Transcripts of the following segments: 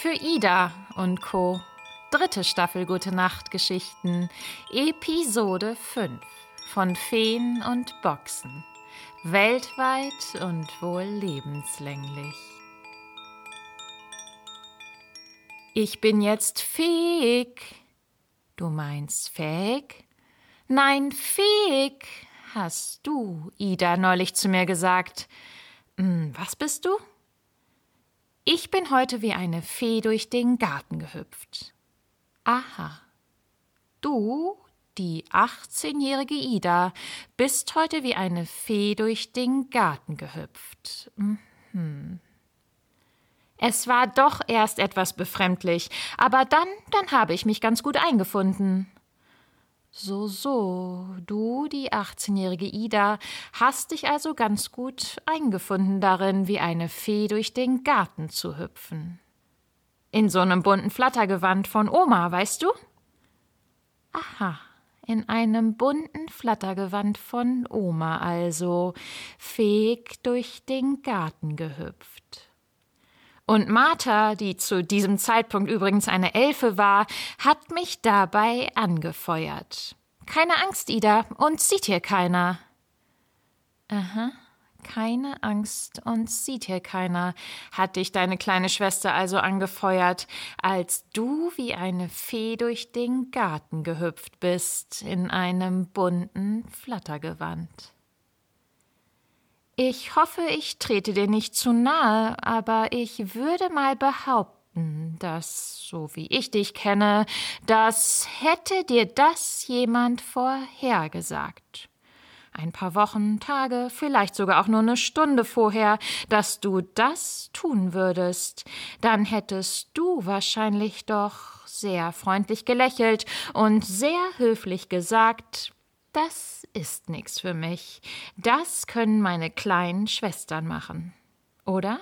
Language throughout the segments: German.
Für Ida und Co. Dritte Staffel Gute Nacht Geschichten, Episode 5 von Feen und Boxen. Weltweit und wohl lebenslänglich. Ich bin jetzt fähig. Du meinst fähig? Nein, fähig, hast du, Ida, neulich zu mir gesagt. Hm, was bist du? Ich bin heute wie eine Fee durch den Garten gehüpft. Aha. Du, die 18-jährige Ida, bist heute wie eine Fee durch den Garten gehüpft. Mhm. Es war doch erst etwas befremdlich, aber dann, dann habe ich mich ganz gut eingefunden. So, so, du, die 18-jährige Ida, hast dich also ganz gut eingefunden darin, wie eine Fee durch den Garten zu hüpfen. In so einem bunten Flattergewand von Oma, weißt du? Aha, in einem bunten Flattergewand von Oma also, feg durch den Garten gehüpft. Und Martha, die zu diesem Zeitpunkt übrigens eine Elfe war, hat mich dabei angefeuert. Keine Angst, Ida, uns sieht hier keiner. Aha, keine Angst, uns sieht hier keiner, hat dich deine kleine Schwester also angefeuert, als du wie eine Fee durch den Garten gehüpft bist in einem bunten Flattergewand. Ich hoffe, ich trete dir nicht zu nahe, aber ich würde mal behaupten, dass, so wie ich dich kenne, das hätte dir das jemand vorhergesagt. Ein paar Wochen, Tage, vielleicht sogar auch nur eine Stunde vorher, dass du das tun würdest, dann hättest du wahrscheinlich doch sehr freundlich gelächelt und sehr höflich gesagt, das ist nichts für mich. Das können meine kleinen Schwestern machen. Oder?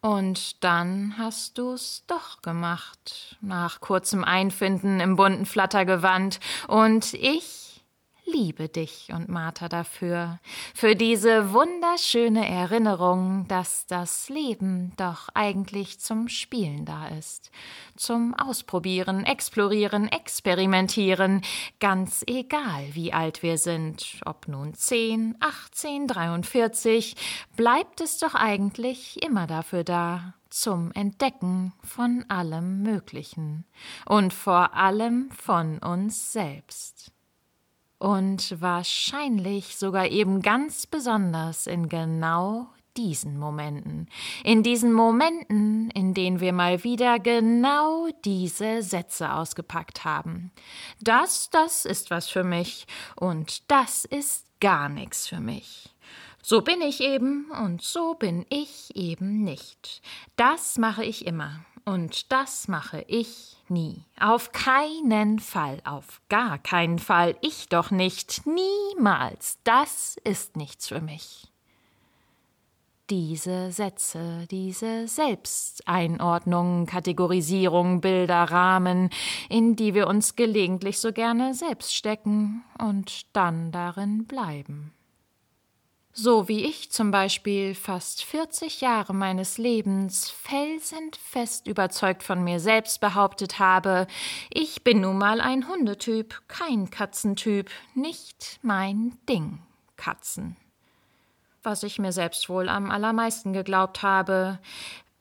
Und dann hast du's doch gemacht, nach kurzem Einfinden im bunten Flattergewand, und ich liebe dich und Martha dafür, für diese wunderschöne Erinnerung, dass das Leben doch eigentlich zum Spielen da ist, zum Ausprobieren, Explorieren, Experimentieren, ganz egal, wie alt wir sind, ob nun 10, 18, 43, bleibt es doch eigentlich immer dafür da, zum Entdecken von allem Möglichen und vor allem von uns selbst und wahrscheinlich sogar eben ganz besonders in genau diesen Momenten, in diesen Momenten, in denen wir mal wieder genau diese Sätze ausgepackt haben. Das, das ist was für mich und das ist gar nichts für mich. So bin ich eben und so bin ich eben nicht. Das mache ich immer und das mache ich nie. Auf keinen Fall, auf gar keinen Fall. Ich doch nicht. Niemals. Das ist nichts für mich. Diese Sätze, diese Selbsteinordnungen, Kategorisierung, Bilder, Rahmen, in die wir uns gelegentlich so gerne selbst stecken und dann darin bleiben. So wie ich zum Beispiel fast 40 Jahre meines Lebens felsenfest überzeugt von mir selbst behauptet habe, ich bin nun mal ein Hundetyp, kein Katzentyp, nicht mein Ding, Katzen. Was ich mir selbst wohl am allermeisten geglaubt habe,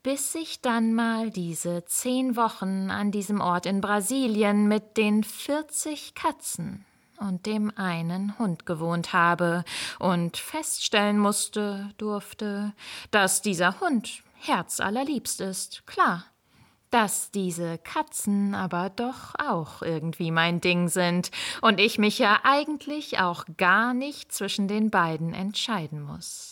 bis ich dann mal diese zehn Wochen an diesem Ort in Brasilien mit den 40 Katzen und dem einen Hund gewohnt habe und feststellen musste, durfte, dass dieser Hund herzallerliebst ist, klar, dass diese Katzen aber doch auch irgendwie mein Ding sind und ich mich ja eigentlich auch gar nicht zwischen den beiden entscheiden muss.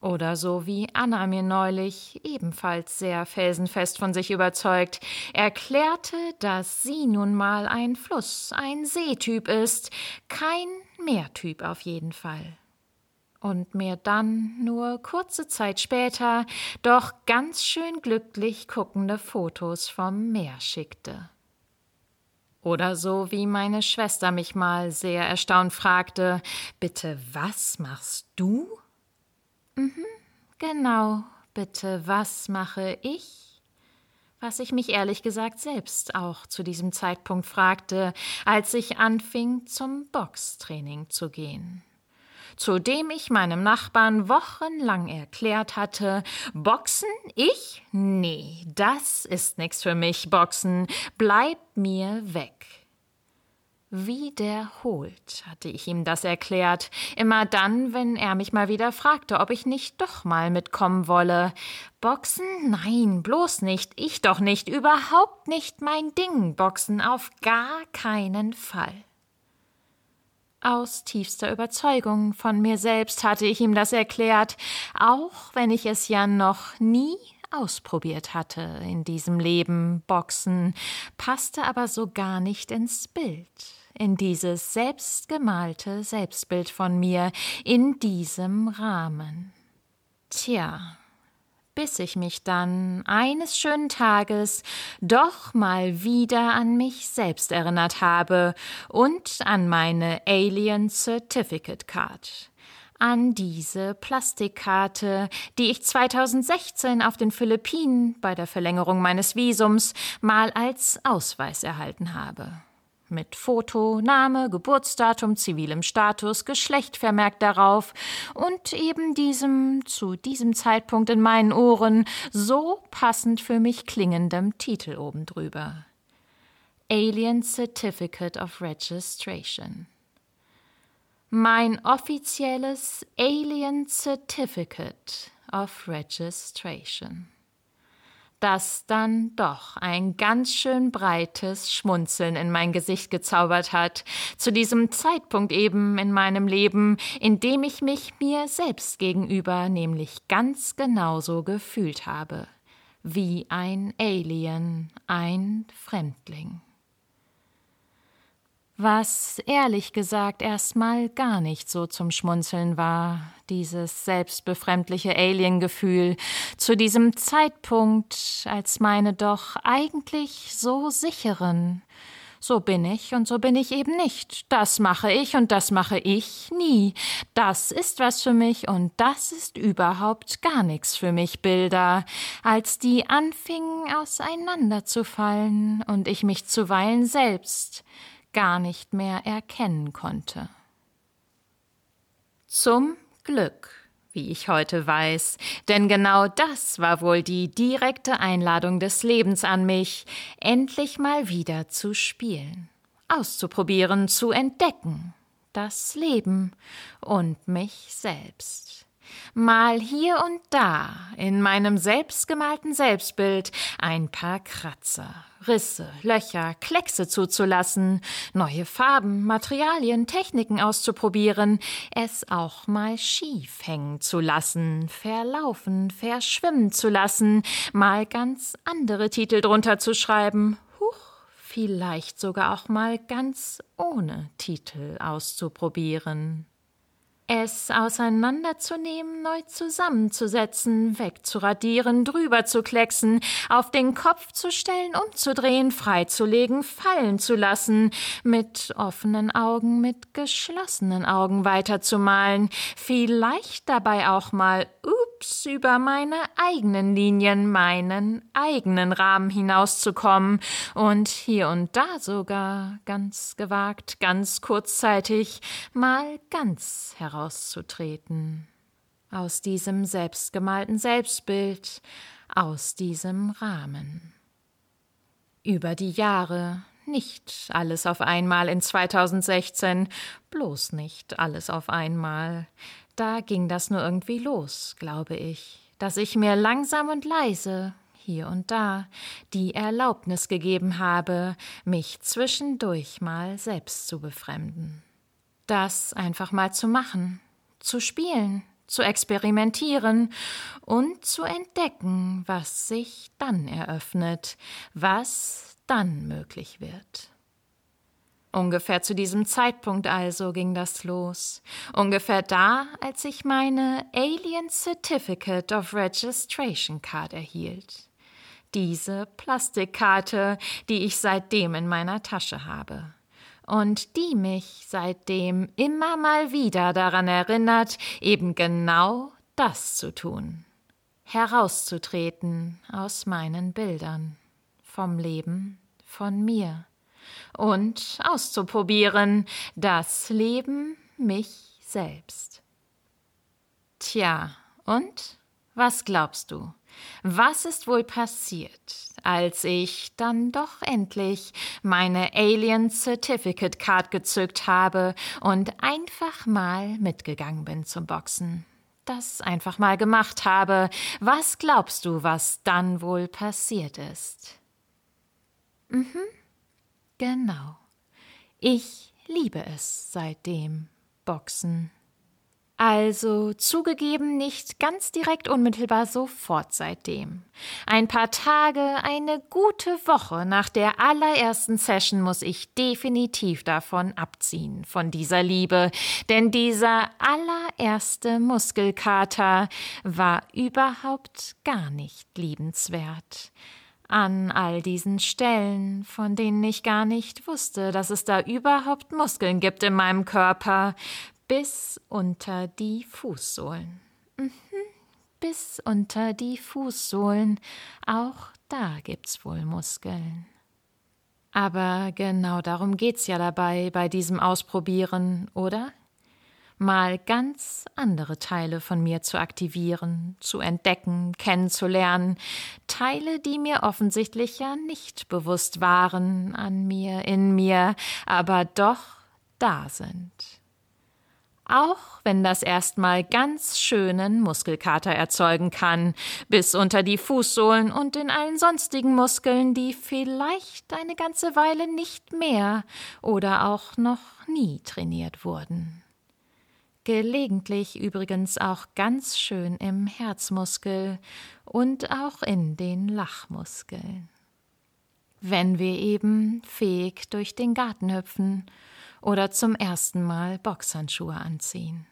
Oder so wie Anna mir neulich, ebenfalls sehr felsenfest von sich überzeugt, erklärte, dass sie nun mal ein Fluss, ein Seetyp ist, kein Meertyp auf jeden Fall. Und mir dann nur kurze Zeit später doch ganz schön glücklich guckende Fotos vom Meer schickte. Oder so wie meine Schwester mich mal sehr erstaunt fragte, bitte was machst du? Mhm, genau. bitte, was mache ich? Was ich mich ehrlich gesagt selbst auch zu diesem Zeitpunkt fragte, als ich anfing, zum Boxtraining zu gehen zu dem ich meinem Nachbarn wochenlang erklärt hatte, Boxen? Ich? Nee, das ist nix für mich, Boxen. Bleib mir weg. Wiederholt hatte ich ihm das erklärt, immer dann, wenn er mich mal wieder fragte, ob ich nicht doch mal mitkommen wolle. Boxen? Nein, bloß nicht, ich doch nicht, überhaupt nicht mein Ding, Boxen auf gar keinen Fall. Aus tiefster Überzeugung von mir selbst hatte ich ihm das erklärt, auch wenn ich es ja noch nie ausprobiert hatte in diesem Leben, Boxen, passte aber so gar nicht ins Bild, in dieses selbstgemalte Selbstbild von mir, in diesem Rahmen. Tja, bis ich mich dann eines schönen Tages doch mal wieder an mich selbst erinnert habe und an meine Alien Certificate Card. An diese Plastikkarte, die ich 2016 auf den Philippinen bei der Verlängerung meines Visums mal als Ausweis erhalten habe mit Foto, Name, Geburtsdatum, zivilem Status, Geschlecht vermerkt darauf und eben diesem zu diesem Zeitpunkt in meinen Ohren so passend für mich klingendem Titel oben drüber. Alien Certificate of Registration. Mein offizielles Alien Certificate of Registration das dann doch ein ganz schön breites Schmunzeln in mein Gesicht gezaubert hat, zu diesem Zeitpunkt eben in meinem Leben, in dem ich mich mir selbst gegenüber nämlich ganz genauso gefühlt habe, wie ein Alien, ein Fremdling was ehrlich gesagt erstmal gar nicht so zum Schmunzeln war, dieses selbstbefremdliche Alien-Gefühl, zu diesem Zeitpunkt als meine doch eigentlich so sicheren. So bin ich und so bin ich eben nicht. Das mache ich und das mache ich nie. Das ist was für mich und das ist überhaupt gar nichts für mich, Bilder, als die anfingen auseinanderzufallen und ich mich zuweilen selbst gar nicht mehr erkennen konnte. Zum Glück, wie ich heute weiß, denn genau das war wohl die direkte Einladung des Lebens an mich, endlich mal wieder zu spielen, auszuprobieren, zu entdecken, das Leben und mich selbst mal hier und da in meinem selbstgemalten Selbstbild ein paar Kratzer, Risse, Löcher, Kleckse zuzulassen, neue Farben, Materialien, Techniken auszuprobieren, es auch mal schief hängen zu lassen, verlaufen, verschwimmen zu lassen, mal ganz andere Titel drunter zu schreiben, vielleicht sogar auch mal ganz ohne Titel auszuprobieren es auseinanderzunehmen, neu zusammenzusetzen, wegzuradieren, drüber zu klecksen, auf den Kopf zu stellen, umzudrehen, freizulegen, fallen zu lassen, mit offenen Augen, mit geschlossenen Augen weiterzumalen, vielleicht dabei auch mal, uh, Tipps über meine eigenen Linien, meinen eigenen Rahmen hinauszukommen und hier und da sogar ganz gewagt, ganz kurzzeitig mal ganz herauszutreten. Aus diesem selbstgemalten Selbstbild, aus diesem Rahmen. Über die Jahre, nicht alles auf einmal in 2016, bloß nicht alles auf einmal da ging das nur irgendwie los, glaube ich, dass ich mir langsam und leise hier und da die Erlaubnis gegeben habe, mich zwischendurch mal selbst zu befremden. Das einfach mal zu machen, zu spielen, zu experimentieren und zu entdecken, was sich dann eröffnet, was dann möglich wird. Ungefähr zu diesem Zeitpunkt also ging das los. Ungefähr da, als ich meine Alien Certificate of Registration Card erhielt. Diese Plastikkarte, die ich seitdem in meiner Tasche habe. Und die mich seitdem immer mal wieder daran erinnert, eben genau das zu tun. herauszutreten aus meinen Bildern, vom Leben, von mir und auszuprobieren das Leben mich selbst. Tja, und was glaubst du? Was ist wohl passiert, als ich dann doch endlich meine Alien Certificate Card gezückt habe und einfach mal mitgegangen bin zum Boxen? Das einfach mal gemacht habe. Was glaubst du, was dann wohl passiert ist? Mhm, genau. Ich liebe es seitdem, Boxen. Also zugegeben nicht ganz direkt unmittelbar sofort seitdem. Ein paar Tage, eine gute Woche nach der allerersten Session muss ich definitiv davon abziehen, von dieser Liebe, denn dieser allererste Muskelkater war überhaupt gar nicht liebenswert an all diesen Stellen, von denen ich gar nicht wusste, dass es da überhaupt Muskeln gibt in meinem Körper, bis unter die Fußsohlen. Mhm, bis unter die Fußsohlen. Auch da gibt's wohl Muskeln. Aber genau darum geht's ja dabei bei diesem Ausprobieren, oder? Mal ganz andere Teile von mir zu aktivieren, zu entdecken, kennenzulernen, Teile, die mir offensichtlich ja nicht bewusst waren an mir, in mir, aber doch da sind auch wenn das erstmal ganz schönen Muskelkater erzeugen kann, bis unter die Fußsohlen und in allen sonstigen Muskeln, die vielleicht eine ganze Weile nicht mehr oder auch noch nie trainiert wurden. Gelegentlich übrigens auch ganz schön im Herzmuskel und auch in den Lachmuskeln. Wenn wir eben fähig durch den Garten hüpfen oder zum ersten Mal Boxhandschuhe anziehen.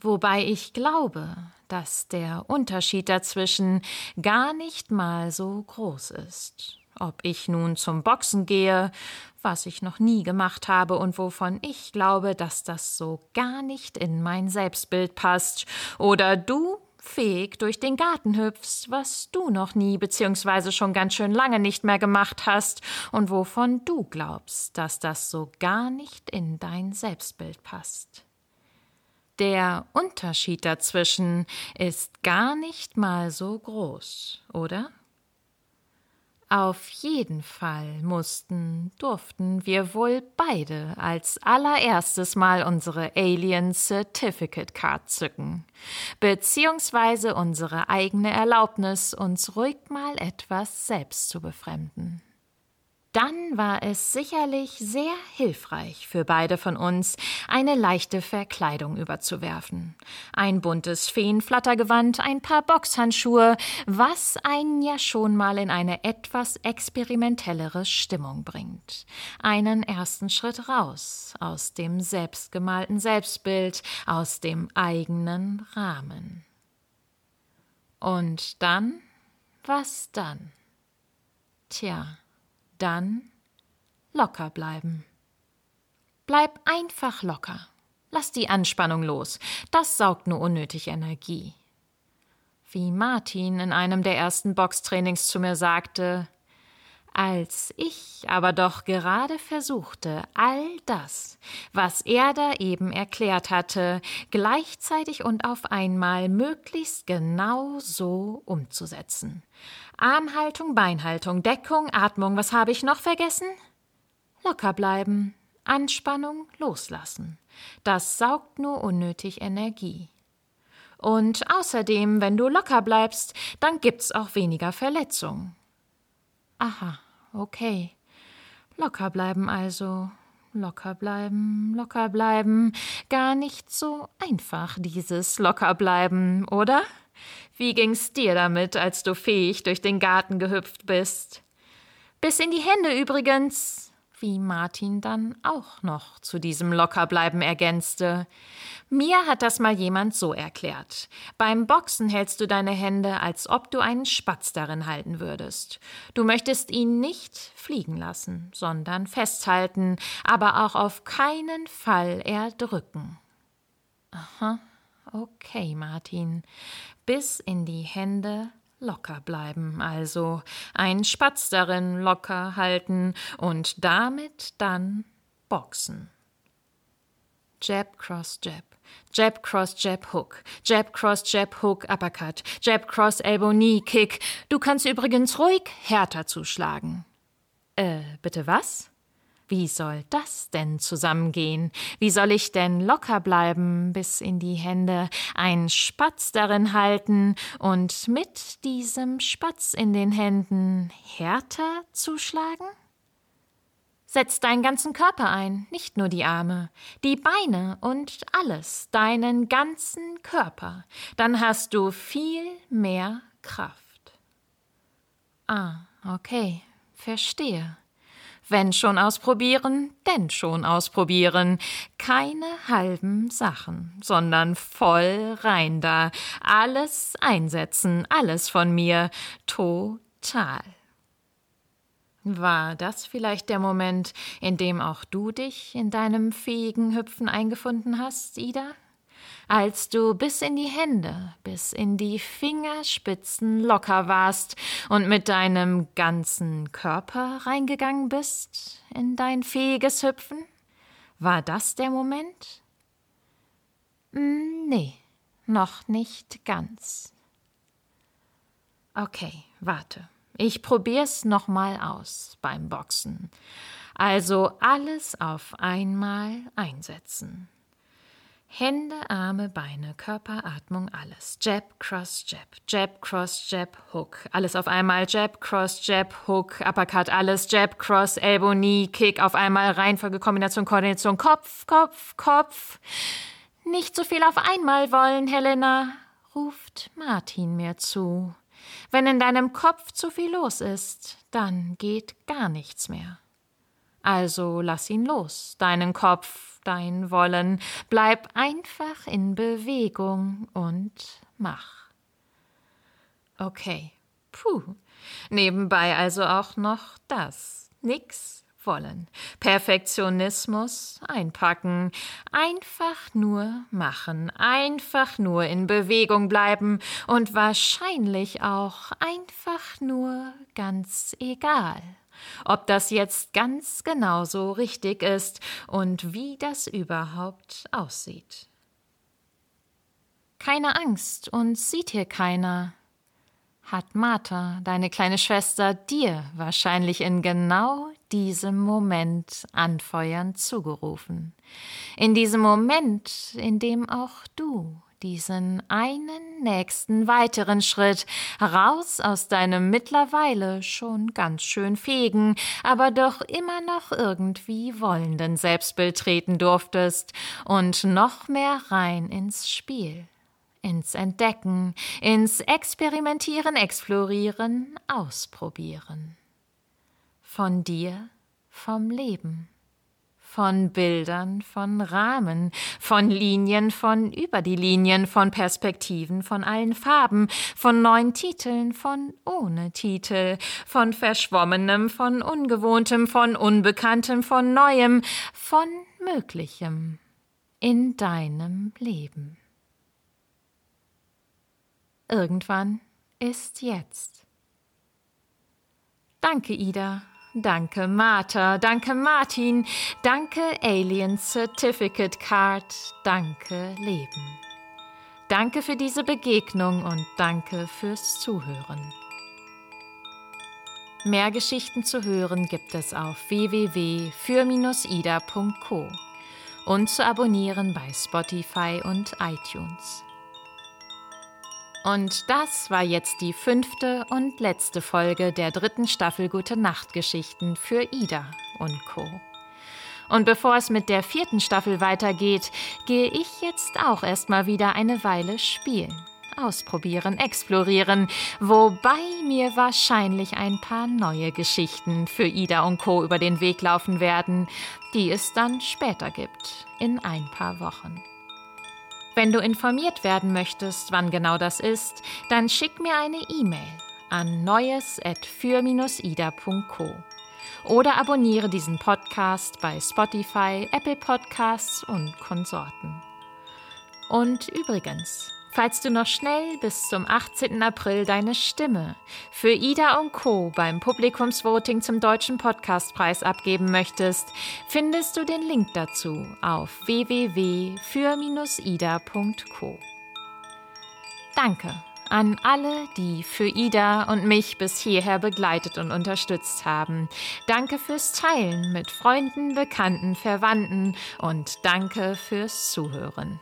Wobei ich glaube, dass der Unterschied dazwischen gar nicht mal so groß ist. Ob ich nun zum Boxen gehe, was ich noch nie gemacht habe und wovon ich glaube, dass das so gar nicht in mein Selbstbild passt, oder du fähig durch den Garten hüpfst, was du noch nie beziehungsweise schon ganz schön lange nicht mehr gemacht hast und wovon du glaubst, dass das so gar nicht in dein Selbstbild passt. Der Unterschied dazwischen ist gar nicht mal so groß, oder? Auf jeden Fall mussten, durften wir wohl beide als allererstes Mal unsere Alien Certificate Card zücken, beziehungsweise unsere eigene Erlaubnis, uns ruhig mal etwas selbst zu befremden dann war es sicherlich sehr hilfreich für beide von uns, eine leichte Verkleidung überzuwerfen. Ein buntes Feenflattergewand, ein paar Boxhandschuhe, was einen ja schon mal in eine etwas experimentellere Stimmung bringt. Einen ersten Schritt raus aus dem selbstgemalten Selbstbild, aus dem eigenen Rahmen. Und dann? Was dann? Tja. Dann locker bleiben. Bleib einfach locker. Lass die Anspannung los. Das saugt nur unnötig Energie. Wie Martin in einem der ersten Boxtrainings zu mir sagte, als ich aber doch gerade versuchte, all das, was er da eben erklärt hatte, gleichzeitig und auf einmal möglichst genau so umzusetzen. Armhaltung, Beinhaltung, Deckung, Atmung, was habe ich noch vergessen? Locker bleiben, Anspannung loslassen. Das saugt nur unnötig Energie. Und außerdem, wenn du locker bleibst, dann gibt's auch weniger Verletzung. Aha, okay. Locker bleiben also. Locker bleiben, locker bleiben. Gar nicht so einfach, dieses locker bleiben, oder? Wie ging's dir damit, als du fähig durch den Garten gehüpft bist? Bis in die Hände übrigens wie Martin dann auch noch zu diesem Lockerbleiben ergänzte. Mir hat das mal jemand so erklärt. Beim Boxen hältst du deine Hände, als ob du einen Spatz darin halten würdest. Du möchtest ihn nicht fliegen lassen, sondern festhalten, aber auch auf keinen Fall erdrücken. Aha, Okay, Martin. Bis in die Hände locker bleiben, also ein Spatz darin locker halten und damit dann boxen. Jab, Cross, Jab. Jab, Cross, Jab, Hook. Jab, Cross, Jab, Hook, Uppercut. Jab, Cross, Elbow, Knee, Kick. Du kannst übrigens ruhig härter zuschlagen. Äh, bitte was? Wie soll das denn zusammengehen? Wie soll ich denn locker bleiben bis in die Hände, einen Spatz darin halten und mit diesem Spatz in den Händen härter zuschlagen? Setz deinen ganzen Körper ein, nicht nur die Arme, die Beine und alles, deinen ganzen Körper. Dann hast du viel mehr Kraft. Ah, okay, verstehe. Wenn schon ausprobieren, denn schon ausprobieren. Keine halben Sachen, sondern voll rein da. Alles einsetzen, alles von mir. Total. War das vielleicht der Moment, in dem auch du dich in deinem fähigen Hüpfen eingefunden hast, Ida? Als du bis in die Hände, bis in die Fingerspitzen locker warst und mit deinem ganzen Körper reingegangen bist in dein fähiges Hüpfen? War das der Moment? Hm, nee, noch nicht ganz. Okay, warte. Ich probier's noch mal aus beim Boxen. Also alles auf einmal einsetzen. Hände, Arme, Beine, Körper, Atmung, alles. Jab, Cross, Jab, Jab, Cross, Jab, Hook. Alles auf einmal. Jab, Cross, Jab, Hook, Uppercut, alles. Jab, Cross, Elbow, Knee, Kick auf einmal. Reihenfolge, Kombination, Koordination. Kopf, Kopf, Kopf. Nicht so viel auf einmal wollen, Helena, ruft Martin mir zu. Wenn in deinem Kopf zu viel los ist, dann geht gar nichts mehr. Also lass ihn los, deinen Kopf, dein Wollen, bleib einfach in Bewegung und mach. Okay, puh. Nebenbei also auch noch das. Nix wollen. Perfektionismus einpacken. Einfach nur machen. Einfach nur in Bewegung bleiben. Und wahrscheinlich auch einfach nur ganz egal ob das jetzt ganz genau so richtig ist und wie das überhaupt aussieht. Keine Angst, uns sieht hier keiner, hat Martha, deine kleine Schwester, dir wahrscheinlich in genau diesem Moment anfeuernd zugerufen. In diesem Moment, in dem auch du diesen einen nächsten weiteren Schritt. Raus aus deinem mittlerweile schon ganz schön fegen, aber doch immer noch irgendwie wollenden Selbstbild treten durftest. Und noch mehr rein ins Spiel, ins Entdecken, ins Experimentieren, Explorieren, Ausprobieren. Von dir, vom Leben von Bildern, von Rahmen, von Linien, von über die Linien, von Perspektiven, von allen Farben, von neuen Titeln, von ohne Titel, von Verschwommenem, von Ungewohntem, von Unbekanntem, von Neuem, von Möglichem in deinem Leben. Irgendwann ist jetzt. Danke, Ida, Danke, Martha. Danke, Martin. Danke, Alien Certificate Card. Danke, Leben. Danke für diese Begegnung und danke fürs Zuhören. Mehr Geschichten zu hören gibt es auf www.für-ida.co und zu abonnieren bei Spotify und iTunes. Und das war jetzt die fünfte und letzte Folge der dritten Staffel Gute Nacht Geschichten für Ida und Co. Und bevor es mit der vierten Staffel weitergeht, gehe ich jetzt auch erstmal wieder eine Weile spielen, ausprobieren, explorieren, wobei mir wahrscheinlich ein paar neue Geschichten für Ida und Co. über den Weg laufen werden, die es dann später gibt, in ein paar Wochen. Wenn du informiert werden möchtest, wann genau das ist, dann schick mir eine E-Mail an neues@für-ida.co oder abonniere diesen Podcast bei Spotify, Apple Podcasts und Konsorten. Und übrigens, falls du noch schnell bis zum 18. April deine Stimme für Ida und Co. beim Publikumsvoting zum Deutschen Podcastpreis abgeben möchtest, findest du den Link dazu auf www.für-ida.co. Danke an alle, die für Ida und mich bis hierher begleitet und unterstützt haben. Danke fürs Teilen mit Freunden, Bekannten, Verwandten und danke fürs Zuhören.